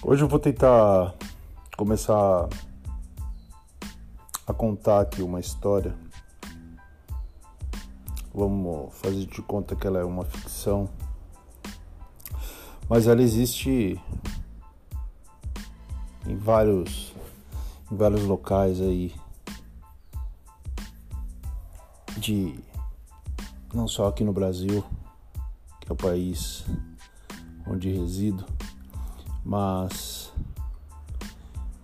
Hoje eu vou tentar começar a contar aqui uma história. Vamos fazer de conta que ela é uma ficção, mas ela existe em vários, em vários locais aí de não só aqui no Brasil, que é o país onde resido, mas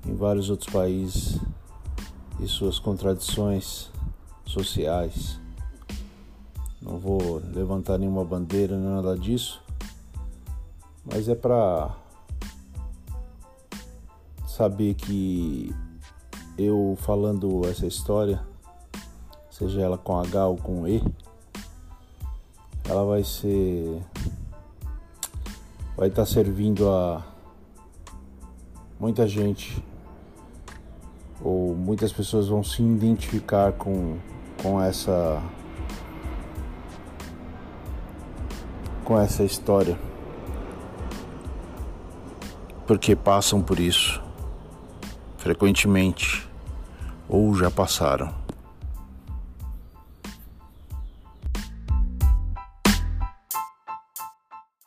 em vários outros países e suas contradições sociais. Não vou levantar nenhuma bandeira, nada disso, mas é para saber que eu falando essa história, seja ela com H ou com E, ela vai ser vai estar servindo a muita gente ou muitas pessoas vão se identificar com, com essa com essa história porque passam por isso frequentemente ou já passaram.